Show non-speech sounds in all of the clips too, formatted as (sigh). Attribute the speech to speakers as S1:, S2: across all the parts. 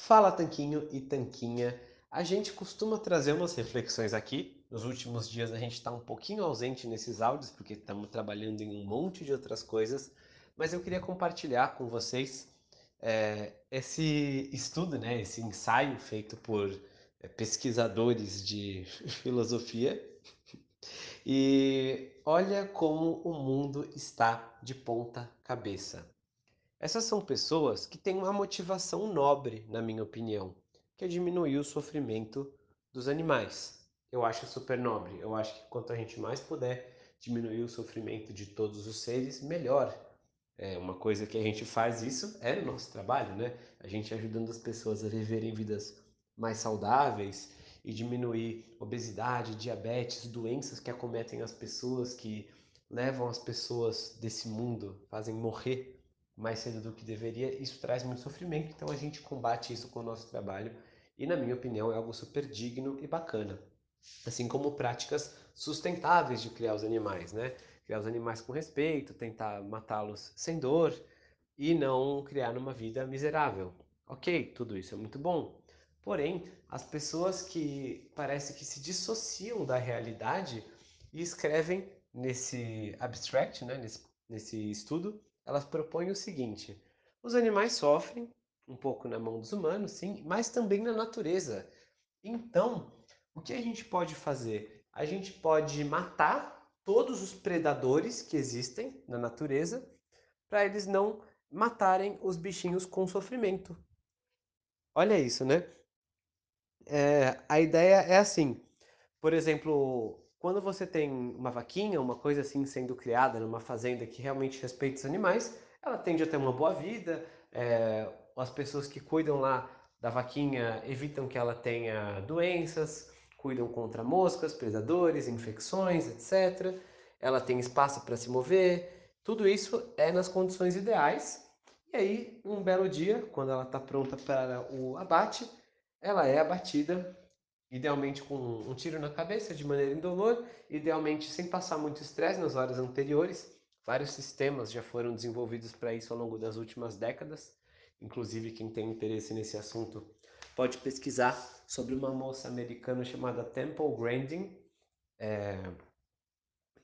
S1: Fala Tanquinho e Tanquinha. A gente costuma trazer umas reflexões aqui. Nos últimos dias a gente está um pouquinho ausente nesses áudios porque estamos trabalhando em um monte de outras coisas, mas eu queria compartilhar com vocês é, esse estudo, né, esse ensaio feito por é, pesquisadores de (laughs) filosofia. E olha como o mundo está de ponta cabeça. Essas são pessoas que têm uma motivação nobre, na minha opinião, que é diminuir o sofrimento dos animais. Eu acho super nobre. Eu acho que quanto a gente mais puder diminuir o sofrimento de todos os seres, melhor. É uma coisa que a gente faz isso é o nosso trabalho, né? A gente ajudando as pessoas a viverem vidas mais saudáveis e diminuir obesidade, diabetes, doenças que acometem as pessoas, que levam as pessoas desse mundo, fazem morrer mais cedo do que deveria, isso traz muito sofrimento, então a gente combate isso com o nosso trabalho e, na minha opinião, é algo super digno e bacana. Assim como práticas sustentáveis de criar os animais, né? Criar os animais com respeito, tentar matá-los sem dor e não criar uma vida miserável. Ok, tudo isso é muito bom. Porém, as pessoas que parece que se dissociam da realidade e escrevem nesse abstract, né, nesse, nesse estudo, elas propõem o seguinte: os animais sofrem um pouco na mão dos humanos, sim, mas também na natureza. Então, o que a gente pode fazer? A gente pode matar todos os predadores que existem na natureza para eles não matarem os bichinhos com sofrimento. Olha isso, né? É, a ideia é assim: por exemplo, quando você tem uma vaquinha, uma coisa assim sendo criada numa fazenda que realmente respeita os animais, ela tende a ter uma boa vida. É, as pessoas que cuidam lá da vaquinha evitam que ela tenha doenças, cuidam contra moscas, predadores, infecções, etc. Ela tem espaço para se mover. Tudo isso é nas condições ideais. E aí, um belo dia, quando ela está pronta para o abate, ela é abatida idealmente com um tiro na cabeça de maneira indolor, idealmente sem passar muito estresse nas horas anteriores. Vários sistemas já foram desenvolvidos para isso ao longo das últimas décadas. Inclusive, quem tem interesse nesse assunto pode pesquisar sobre uma moça americana chamada Temple Grandin. É...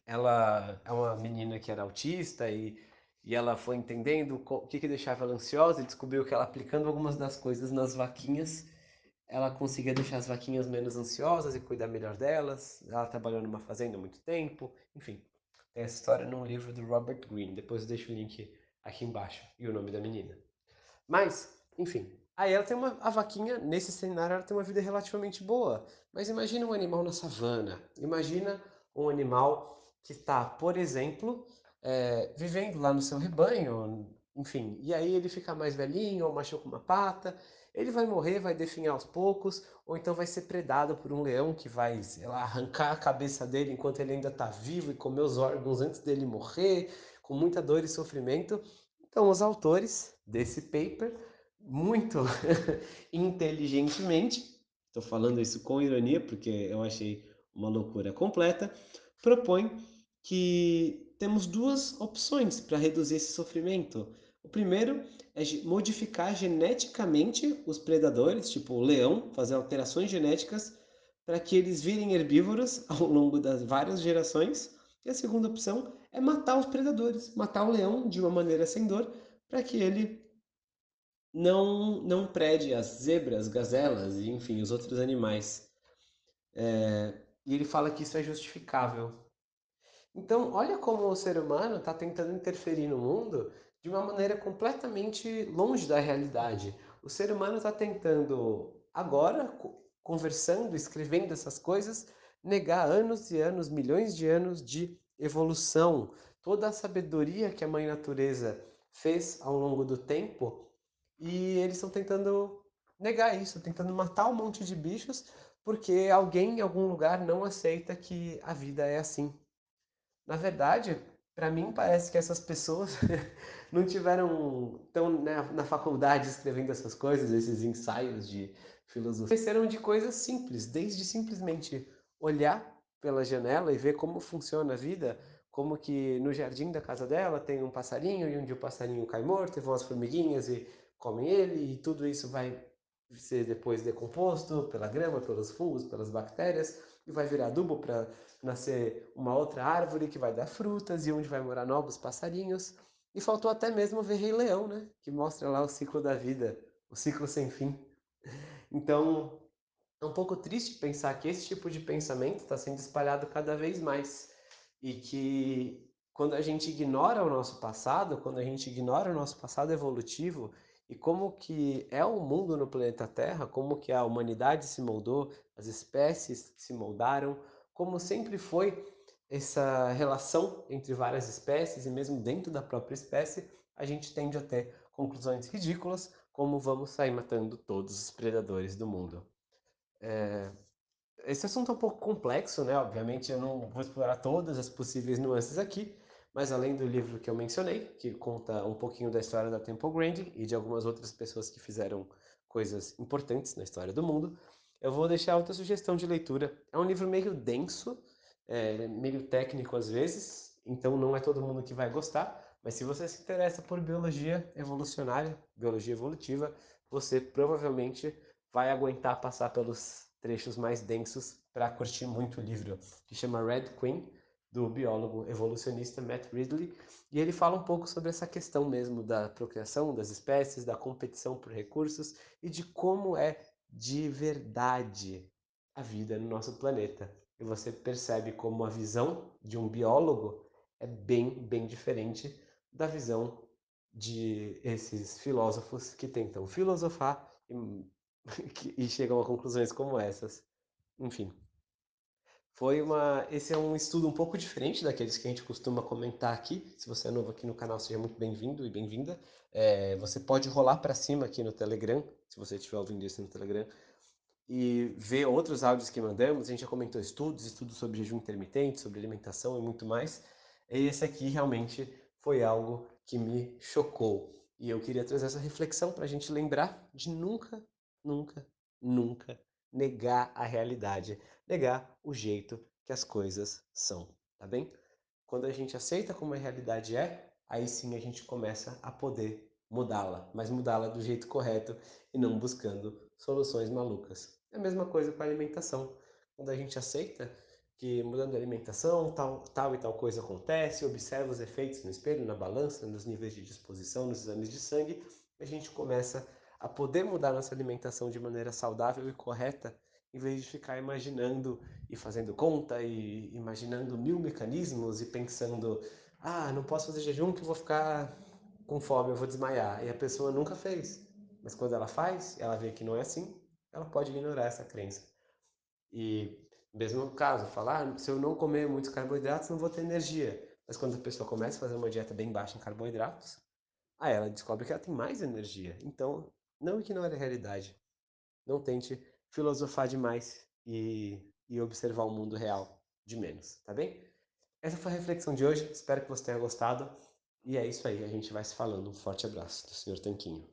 S1: Ela é uma menina que era autista e, e ela foi entendendo o que, que deixava ela ansiosa e descobriu que ela aplicando algumas das coisas nas vaquinhas ela conseguia deixar as vaquinhas menos ansiosas e cuidar melhor delas. Ela trabalhou numa fazenda há muito tempo. Enfim, tem essa história num livro do Robert Greene. Depois eu deixo o link aqui embaixo e o nome da menina. Mas, enfim, aí ela tem uma a vaquinha nesse cenário ela tem uma vida relativamente boa. Mas imagina um animal na savana. Imagina um animal que está, por exemplo, é, vivendo lá no seu rebanho, enfim, e aí ele fica mais velhinho ou machuca uma pata ele vai morrer, vai definhar aos poucos, ou então vai ser predado por um leão que vai, sei lá, arrancar a cabeça dele enquanto ele ainda está vivo e comer os órgãos antes dele morrer, com muita dor e sofrimento. Então, os autores desse paper, muito (laughs) inteligentemente, estou falando isso com ironia porque eu achei uma loucura completa, propõem que temos duas opções para reduzir esse sofrimento. O primeiro é modificar geneticamente os predadores, tipo o leão, fazer alterações genéticas para que eles virem herbívoros (laughs) ao longo das várias gerações. E a segunda opção é matar os predadores, matar o leão de uma maneira sem dor, para que ele não, não prede as zebras, gazelas e enfim, os outros animais. É, e ele fala que isso é justificável. Então, olha como o ser humano está tentando interferir no mundo de uma maneira completamente longe da realidade. O ser humano está tentando, agora, conversando, escrevendo essas coisas, negar anos e anos, milhões de anos de evolução, toda a sabedoria que a mãe natureza fez ao longo do tempo, e eles estão tentando negar isso, tentando matar um monte de bichos porque alguém em algum lugar não aceita que a vida é assim. Na verdade, para mim parece que essas pessoas (laughs) não tiveram tão né, na faculdade escrevendo essas coisas, esses ensaios de filosofia. Esqueceram de coisas simples, desde simplesmente olhar pela janela e ver como funciona a vida, como que no jardim da casa dela tem um passarinho e onde o passarinho cai morto e vão as formiguinhas e comem ele e tudo isso vai ser depois decomposto pela grama, pelos fungos, pelas bactérias, e vai virar adubo para nascer uma outra árvore que vai dar frutas e onde vai morar novos passarinhos. E faltou até mesmo ver Rei Leão, né? Que mostra lá o ciclo da vida, o ciclo sem fim. (laughs) Então, é um pouco triste pensar que esse tipo de pensamento está sendo espalhado cada vez mais e que quando a gente ignora o nosso passado, quando a gente ignora o nosso passado evolutivo e como que é o mundo no planeta Terra, como que a humanidade se moldou, as espécies se moldaram, como sempre foi essa relação entre várias espécies e mesmo dentro da própria espécie, a gente tende a ter conclusões ridículas, como vamos sair matando todos os predadores do mundo. É, esse assunto é um pouco complexo, né? Obviamente eu não vou explorar todas as possíveis nuances aqui, mas além do livro que eu mencionei, que conta um pouquinho da história da Temple Grandin e de algumas outras pessoas que fizeram coisas importantes na história do mundo, eu vou deixar outra sugestão de leitura. É um livro meio denso, é, meio técnico às vezes, então não é todo mundo que vai gostar, mas se você se interessa por biologia evolucionária, biologia evolutiva, você provavelmente vai aguentar passar pelos trechos mais densos para curtir muito o livro, que chama Red Queen, do biólogo evolucionista Matt Ridley, e ele fala um pouco sobre essa questão mesmo da procriação das espécies, da competição por recursos e de como é de verdade a vida no nosso planeta. E você percebe como a visão de um biólogo é bem, bem diferente da visão de esses filósofos que tentam filosofar e, (laughs) e chegam a conclusões como essas. Enfim, foi uma. Esse é um estudo um pouco diferente daqueles que a gente costuma comentar aqui. Se você é novo aqui no canal, seja muito bem-vindo e bem-vinda. É, você pode rolar para cima aqui no Telegram, se você estiver ouvindo isso no Telegram, e ver outros áudios que mandamos. A gente já comentou estudos, estudos sobre jejum intermitente, sobre alimentação e muito mais. E esse aqui realmente foi algo que me chocou. E eu queria trazer essa reflexão para a gente lembrar de nunca, nunca, nunca negar a realidade, negar o jeito que as coisas são, tá bem? Quando a gente aceita como a realidade é, aí sim a gente começa a poder mudá-la, mas mudá-la do jeito correto e não buscando soluções malucas. É a mesma coisa com a alimentação. Quando a gente aceita que mudando a alimentação, tal, tal e tal coisa acontece, observa os efeitos no espelho, na balança, nos níveis de disposição, nos exames de sangue, a gente começa a poder mudar nossa alimentação de maneira saudável e correta, em vez de ficar imaginando e fazendo conta e imaginando mil mecanismos e pensando, ah, não posso fazer jejum que eu vou ficar com fome, eu vou desmaiar. E a pessoa nunca fez. Mas quando ela faz, ela vê que não é assim, ela pode ignorar essa crença. E mesmo caso, falar, ah, se eu não comer muitos carboidratos, não vou ter energia. Mas quando a pessoa começa a fazer uma dieta bem baixa em carboidratos, aí ela descobre que ela tem mais energia. Então, não ignore a realidade. Não tente filosofar demais e, e observar o mundo real de menos, tá bem? Essa foi a reflexão de hoje. Espero que você tenha gostado. E é isso aí, a gente vai se falando. Um forte abraço do Sr. Tanquinho.